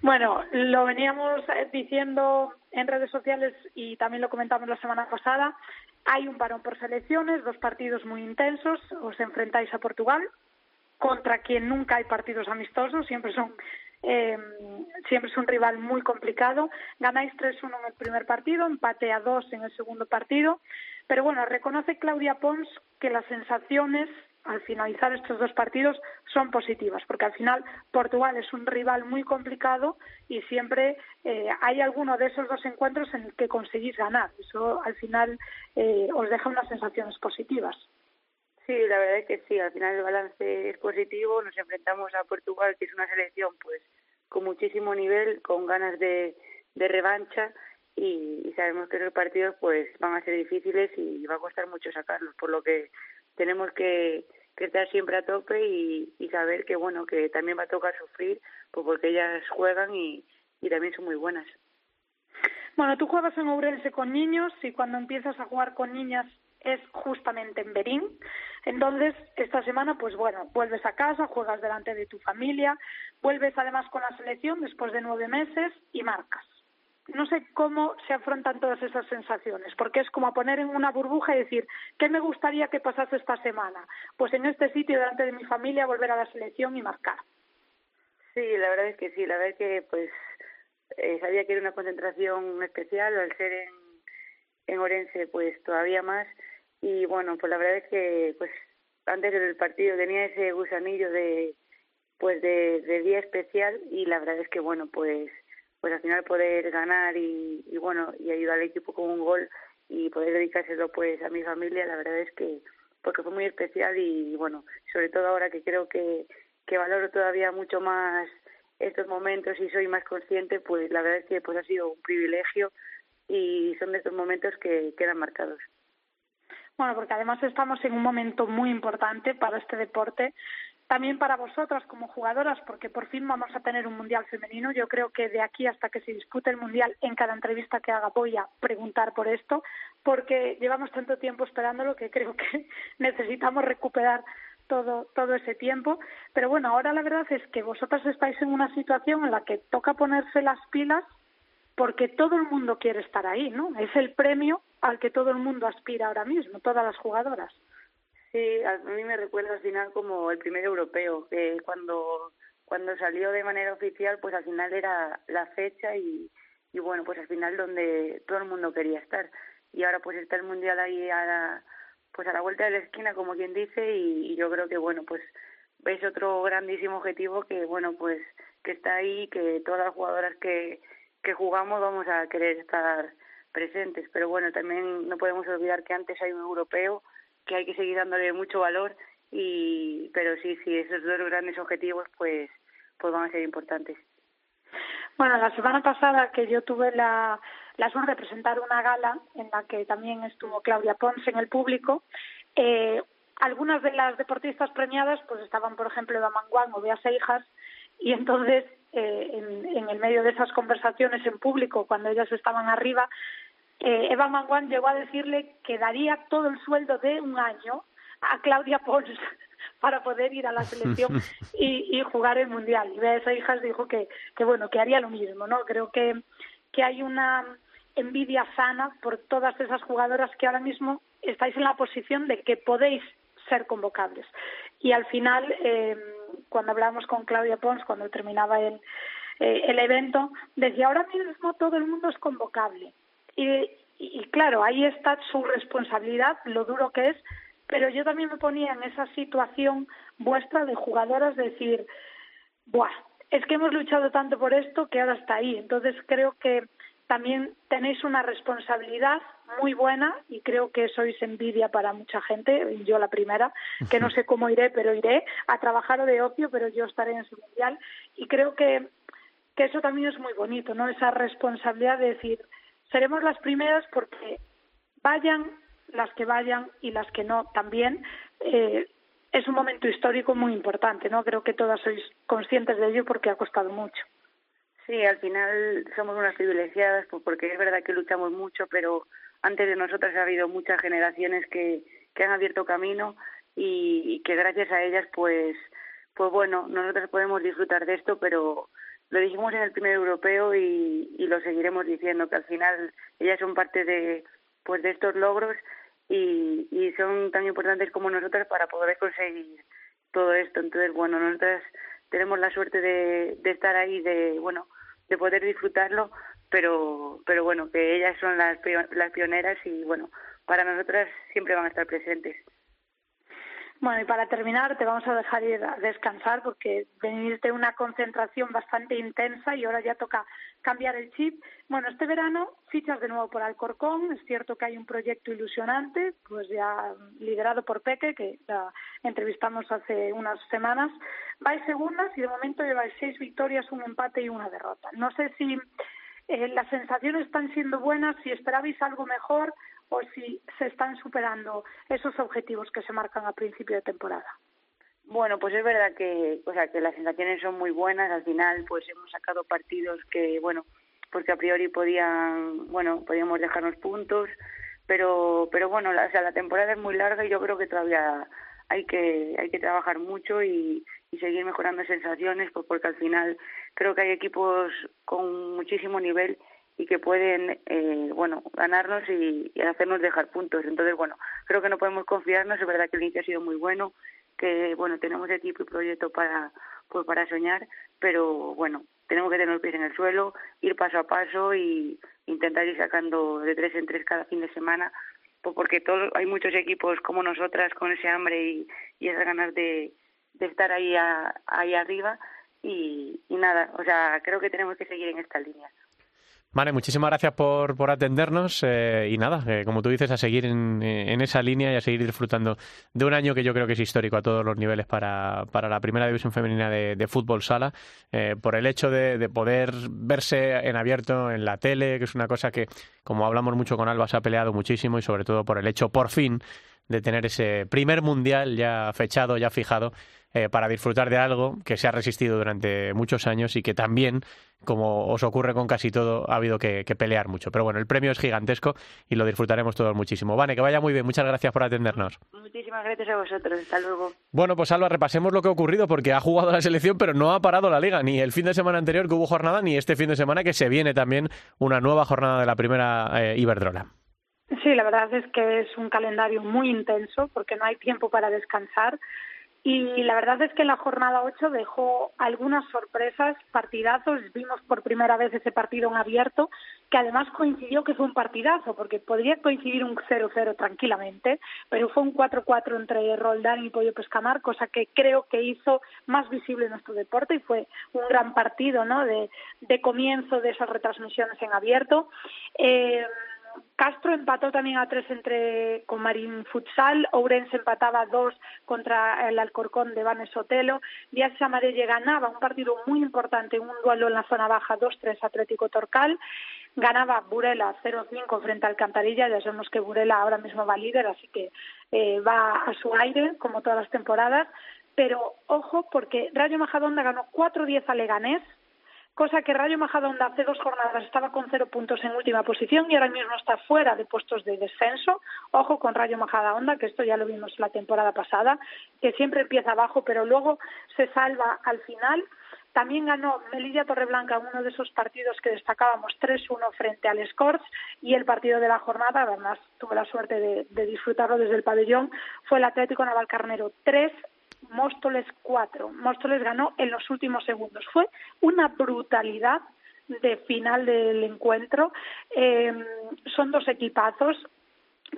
Bueno, lo veníamos eh, diciendo en redes sociales y también lo comentamos la semana pasada. Hay un parón por selecciones, dos partidos muy intensos. Os enfrentáis a Portugal, contra quien nunca hay partidos amistosos, siempre son eh, siempre es un rival muy complicado. Ganáis 3-1 en el primer partido, empate a 2 en el segundo partido, pero bueno, reconoce Claudia Pons que las sensaciones al finalizar estos dos partidos son positivas, porque al final Portugal es un rival muy complicado y siempre eh, hay alguno de esos dos encuentros en el que conseguís ganar. Eso al final eh, os deja unas sensaciones positivas. Sí, la verdad es que sí, al final el balance es positivo, nos enfrentamos a Portugal, que es una selección pues con muchísimo nivel, con ganas de, de revancha y, sabemos que los partidos pues van a ser difíciles y va a costar mucho sacarlos, por lo que tenemos que, estar siempre a tope y, saber que bueno que también va a tocar sufrir pues porque ellas juegan y, y también son muy buenas. Bueno, tú juegas en Ourense con niños y cuando empiezas a jugar con niñas es justamente en Berín. Entonces, esta semana, pues bueno, vuelves a casa, juegas delante de tu familia, vuelves además con la selección después de nueve meses y marcas. No sé cómo se afrontan todas esas sensaciones, porque es como poner en una burbuja y decir, ¿qué me gustaría que pasase esta semana? Pues en este sitio, delante de mi familia, volver a la selección y marcar. Sí, la verdad es que sí, la verdad es que pues eh, sabía que era una concentración especial, al ser en, en Orense pues todavía más y bueno pues la verdad es que pues antes del partido tenía ese gusanillo de pues de, día especial y la verdad es que bueno pues pues al final poder ganar y, y bueno y ayudar al equipo con un gol y poder dedicárselo pues a mi familia la verdad es que porque fue muy especial y bueno sobre todo ahora que creo que que valoro todavía mucho más estos momentos y soy más consciente pues la verdad es que pues ha sido un privilegio y son de estos momentos que quedan marcados. Bueno, porque además estamos en un momento muy importante para este deporte, también para vosotras como jugadoras, porque por fin vamos a tener un Mundial femenino. Yo creo que de aquí hasta que se dispute el Mundial, en cada entrevista que haga voy a preguntar por esto, porque llevamos tanto tiempo esperándolo que creo que necesitamos recuperar todo, todo ese tiempo. Pero bueno, ahora la verdad es que vosotras estáis en una situación en la que toca ponerse las pilas porque todo el mundo quiere estar ahí, ¿no? Es el premio al que todo el mundo aspira ahora mismo, todas las jugadoras. Sí, a mí me recuerda al final como el primer europeo, que cuando cuando salió de manera oficial, pues al final era la fecha y, bueno, pues al final donde todo el mundo quería estar. Y ahora pues está el mundial ahí a la, pues a la vuelta de la esquina, como quien dice, y, y yo creo que bueno, pues es otro grandísimo objetivo que bueno, pues que está ahí, que todas las jugadoras que que jugamos vamos a querer estar presentes. Pero bueno, también no podemos olvidar que antes hay un europeo que hay que seguir dándole mucho valor y pero sí, sí, esos dos grandes objetivos pues pues van a ser importantes. Bueno, la semana pasada que yo tuve la, la suerte de presentar una gala en la que también estuvo Claudia Pons en el público, eh, algunas de las deportistas premiadas pues estaban, por ejemplo, Eva Manguán o Bea Seijas, y entonces eh, en, en, el medio de esas conversaciones en público, cuando ellas estaban arriba, eh, Eva Manguán llegó a decirle que daría todo el sueldo de un año a Claudia Pons para poder ir a la selección y, y jugar el mundial. Y Bea Seijas dijo que, que bueno, que haría lo mismo, ¿no? Creo que, que hay una envidia sana por todas esas jugadoras que ahora mismo estáis en la posición de que podéis ser convocables. Y al final, eh, cuando hablamos con Claudia Pons, cuando terminaba el, eh, el evento, decía, ahora mismo todo el mundo es convocable. Y, y claro, ahí está su responsabilidad, lo duro que es, pero yo también me ponía en esa situación vuestra de jugadoras, decir, Buah, es que hemos luchado tanto por esto que ahora está ahí. Entonces creo que también tenéis una responsabilidad muy buena y creo que sois envidia para mucha gente, yo la primera, que no sé cómo iré, pero iré a trabajar de ocio, pero yo estaré en ese mundial y creo que, que eso también es muy bonito, ¿no? Esa responsabilidad de decir, seremos las primeras porque vayan las que vayan y las que no también, eh, es un momento histórico muy importante, ¿no? Creo que todas sois conscientes de ello porque ha costado mucho. Sí, al final somos unas privilegiadas pues, porque es verdad que luchamos mucho, pero antes de nosotras ha habido muchas generaciones que, que han abierto camino y, que gracias a ellas, pues, pues bueno, nosotras podemos disfrutar de esto, pero lo dijimos en el primer europeo y, y lo seguiremos diciendo, que al final ellas son parte de, pues, de estos logros y, y son tan importantes como nosotras para poder conseguir todo esto. Entonces, bueno, nosotras tenemos la suerte de, de estar ahí, de, bueno, de poder disfrutarlo, pero, pero bueno, que ellas son las, las pioneras y bueno, para nosotras siempre van a estar presentes. Bueno, y para terminar, te vamos a dejar ir a descansar porque veniste una concentración bastante intensa y ahora ya toca cambiar el chip. Bueno, este verano fichas de nuevo por Alcorcón. Es cierto que hay un proyecto ilusionante, pues ya liderado por Peque, que la entrevistamos hace unas semanas. Vais segundas y de momento lleváis seis victorias, un empate y una derrota. No sé si eh, las sensaciones están siendo buenas, si esperabais algo mejor o si se están superando esos objetivos que se marcan a principio de temporada. Bueno, pues es verdad que, o sea, que las sensaciones son muy buenas. Al final, pues hemos sacado partidos que, bueno, porque a priori podían, bueno, podíamos dejarnos puntos, pero, pero bueno, la, o sea, la temporada es muy larga y yo creo que todavía hay que, hay que trabajar mucho y, y seguir mejorando sensaciones, pues porque al final creo que hay equipos con muchísimo nivel y que pueden, eh, bueno, ganarnos y, hacernos dejar puntos. Entonces, bueno, creo que no podemos confiarnos. Es verdad que el inicio ha sido muy bueno, que, bueno, tenemos equipo y proyecto para, pues, para soñar, pero, bueno, tenemos que tener los pies en el suelo, ir paso a paso y intentar ir sacando de tres en tres cada fin de semana, pues porque todo, hay muchos equipos como nosotras con ese hambre y, y esas ganas de, de estar ahí, ahí arriba y, y nada, o sea, creo que tenemos que seguir en esta línea. Vale, muchísimas gracias por, por atendernos eh, y nada, como tú dices, a seguir en, en, esa línea y a seguir disfrutando de un año que yo creo que es histórico a todos los niveles para, para la primera división femenina de, de fútbol sala, eh, por el hecho de, de, poder verse en abierto en la tele, que es una cosa que, como hablamos mucho con Alba, se ha peleado muchísimo y sobre todo por el hecho, por fin, de tener ese primer mundial ya fechado, ya fijado eh, para disfrutar de algo que se ha resistido durante muchos años y que también, como os ocurre con casi todo, ha habido que, pelear mucho. Pero bueno, el premio es gigantesco y lo disfrutaremos todos muchísimo. Vane, que vaya muy bien. Muchas gracias por atendernos. Muchísimas gracias a vosotros. Hasta luego. Bueno, pues Alba, repasemos lo que ha ocurrido porque ha jugado la selección, pero no ha parado la liga. Ni el fin de semana anterior que hubo jornada, ni este fin de semana que se viene también una nueva jornada de la primera eh, Iberdrola. Sí, la verdad es que es un calendario muy intenso porque no hay tiempo para descansar. Y la verdad es que la jornada 8 dejó algunas sorpresas, partidazos. Vimos por primera vez ese partido en abierto, que además coincidió que fue un partidazo, porque podría coincidir un 0-0 tranquilamente, pero fue un 4-4 entre Roldán y Pollo Pescamar, cosa que creo que hizo más visible nuestro deporte y fue un gran partido ¿no? de, de comienzo de esas retransmisiones en abierto. Eh, Castro empató también a tres entre con Marín Futsal, Ourense empataba a dos contra el Alcorcón de Vanes Sotelo, Díaz Amarelle ganaba un partido muy importante, un duelo en la zona baja 2-3 Atlético Torcal, ganaba Burela 0-5 frente al Alcantarilla, ya sabemos que Burela ahora mismo va líder, así que eh, va a su aire como todas las temporadas, pero ojo porque Rayo Majadonda ganó 4-10 a Leganés, cosa que Rayo Majadahonda hace dos jornadas estaba con cero puntos en última posición y ahora mismo está fuera de puestos de descenso. Ojo con Rayo Majadahonda, que esto ya lo vimos la temporada pasada, que siempre empieza abajo, pero luego se salva al final. También ganó Melilla Torreblanca uno de esos partidos que destacábamos 3-1 frente al Scorch y el partido de la jornada, además tuve la suerte de, de disfrutarlo desde el pabellón, fue el Atlético Navalcarnero 3, Móstoles 4. Móstoles ganó en los últimos segundos. Fue una brutalidad de final del encuentro. Eh, son dos equipazos.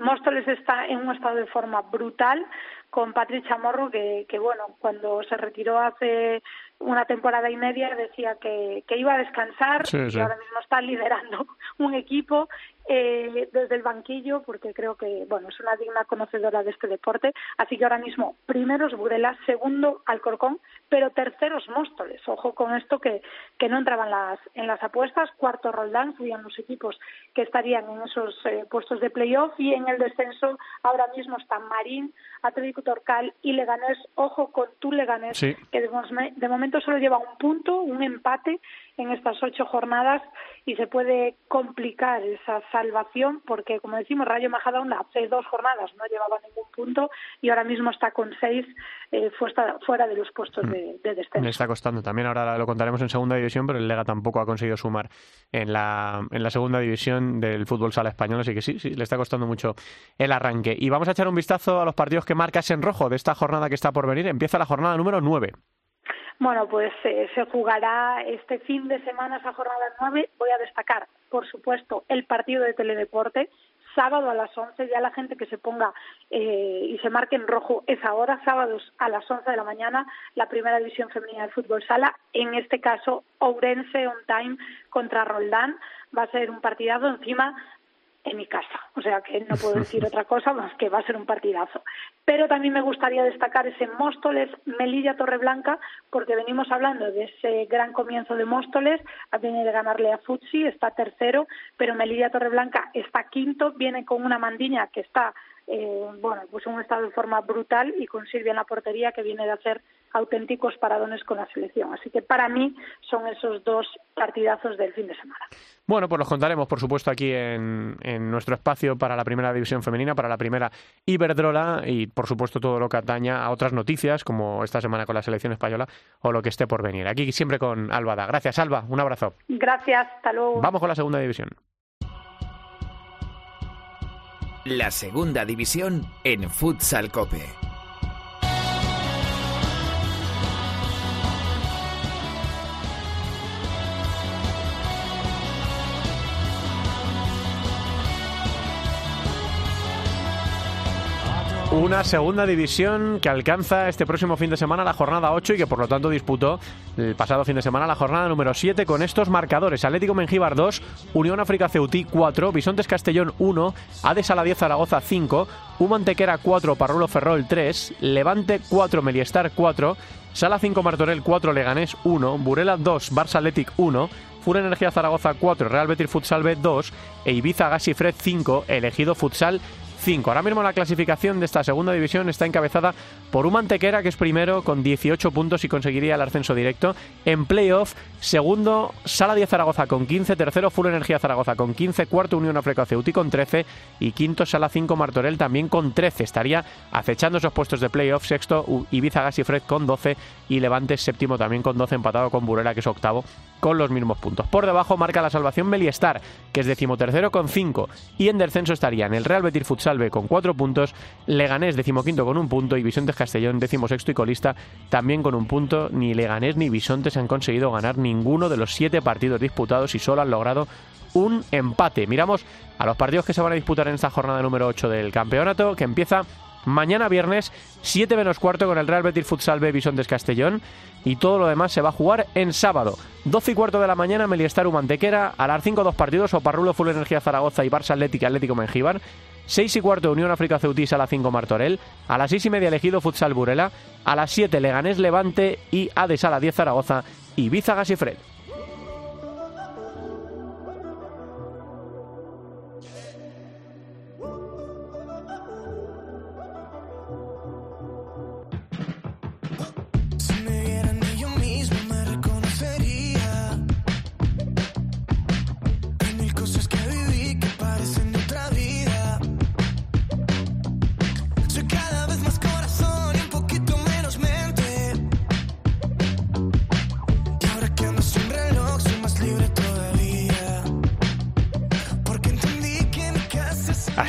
Móstoles está en un estado de forma brutal con Patricia Morro, que, que bueno, cuando se retiró hace una temporada y media decía que, que iba a descansar y ahora mismo está liderando un equipo eh, desde el banquillo porque creo que bueno es una digna conocedora de este deporte. Así que ahora mismo primero es Burela segundo Alcorcón pero terceros Móstoles. Ojo con esto que, que no entraban las en las apuestas. Cuarto Roldán serían los equipos que estarían en esos eh, puestos de playoff. Y en el descenso ahora mismo están Marín Atlético Torcal y Leganés. Ojo con tu Leganés que de, de momento solo lleva un punto un empate en estas ocho jornadas y se puede complicar esa salvación porque, como decimos, Rayo Majadahonda hace dos jornadas no llevaba ningún punto y ahora mismo está con seis eh, fuera de los puestos de, de, descenso. Le está costando. También ahora lo contaremos en segunda división, pero el Lega tampoco ha conseguido sumar en la, en la segunda división del fútbol sala español, así que sí, sí, le está costando mucho el arranque. Y vamos a echar un vistazo a los partidos que marcas en rojo de esta jornada que está por venir. Empieza la jornada número nueve. Bueno, pues eh, se jugará este fin de semana esa jornada 9. Voy a destacar, por supuesto, el partido de Teledeporte, sábado a las 11, ya la gente que se ponga eh, y se marque en rojo esa hora, sábados a las 11 de la mañana, la primera división femenina de fútbol sala, en este caso Ourense on time contra Roldán, va a ser un partidazo encima en mi casa. O sea que no puedo decir otra cosa más que va a ser un partidazo. Pero también me gustaría destacar ese Móstoles Melilla Torreblanca, porque venimos hablando de ese gran comienzo de Móstoles, viene de ganarle a Futsi, está tercero, pero Melilla Torreblanca está quinto, viene con una mandiña que está eh, bueno, pues en un estado de forma brutal y con Silvia en la portería que viene de hacer auténticos paradones con la selección. Así que para mí son esos dos partidazos del fin de semana. Bueno, pues los contaremos, por supuesto, aquí en, en, nuestro espacio para la primera división femenina, para la primera Iberdrola y, por supuesto, todo lo que ataña a otras noticias, como esta semana con la selección española o lo que esté por venir. Aquí siempre con Albada. Gracias, Alba. Un abrazo. Gracias. Hasta luego. Vamos con la segunda división. La segunda división en Futsal Cope. Una segunda división que alcanza este próximo fin de semana la jornada 8 y que por lo tanto disputó el pasado fin de semana la jornada número 7 con estos marcadores. Atlético Mengíbar 2, Unión África Ceutí 4, Bisontes Castellón 1, Ades a la 10 Zaragoza 5, Humantequera 4, Parrulo Ferrol 3, Levante 4, Meliestar 4, Sala 5 Martorell 4, Leganés 1, Burela 2, Barça Athletic 1, Fura Energía Zaragoza 4, Real Betis Futsal B 2 e Ibiza Gasifred 5, elegido Futsal Ahora mismo la clasificación de esta segunda división está encabezada por un Mantequera que es primero con 18 puntos y conseguiría el ascenso directo. En playoff, segundo Sala 10 Zaragoza con 15, tercero Full Energía Zaragoza con 15, cuarto Unión África Ceuti con 13 y quinto Sala 5 Martorell también con 13. Estaría acechando esos puestos de playoff, sexto Ibiza Gas y Fred con 12 y Levante séptimo también con 12 empatado con Burela que es octavo con los mismos puntos. Por debajo marca la salvación Meliestar que es decimotercero con 5 y en descenso estarían el Real Betis Futsal con cuatro puntos, Leganés decimoquinto con un punto y Bisontes Castellón decimosexto y colista también con un punto. Ni Leganés ni Bisontes han conseguido ganar ninguno de los siete partidos disputados y solo han logrado un empate. Miramos a los partidos que se van a disputar en esta jornada número 8 del campeonato, que empieza mañana viernes 7 menos cuarto con el Real Betis Futsal B Bisontes Castellón. Y todo lo demás se va a jugar en sábado. 12 y cuarto de la mañana Meliestar Mantequera a las 5 dos partidos Oparrulo Full Energía Zaragoza y Barça Atlético Atlético Mengíbar. 6 y cuarto Unión África Ceutí a las 5 Martorell, a las 6 y media elegido Futsal Burela, a las 7 Leganés Levante y Ades a las 10 Zaragoza, Ibiza Gasifred.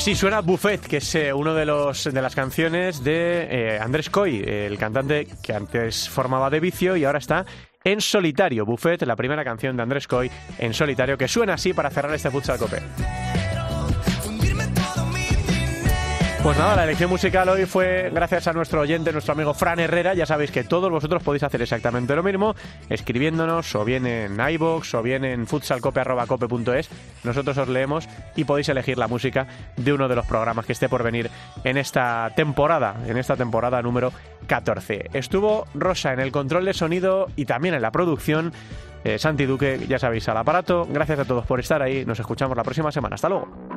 Así suena Buffet, que es eh, uno de los de las canciones de eh, Andrés Coy, el cantante que antes formaba de vicio y ahora está en solitario. Buffet, la primera canción de Andrés Coy en solitario, que suena así para cerrar este Futsal Cope. Pues nada, la elección musical hoy fue gracias a nuestro oyente, nuestro amigo Fran Herrera. Ya sabéis que todos vosotros podéis hacer exactamente lo mismo, escribiéndonos o bien en iBox o bien en futsalcope.cope.es. Nosotros os leemos y podéis elegir la música de uno de los programas que esté por venir en esta temporada, en esta temporada número 14. Estuvo Rosa en el control de sonido y también en la producción. Eh, Santi Duque, ya sabéis, al aparato. Gracias a todos por estar ahí. Nos escuchamos la próxima semana. Hasta luego.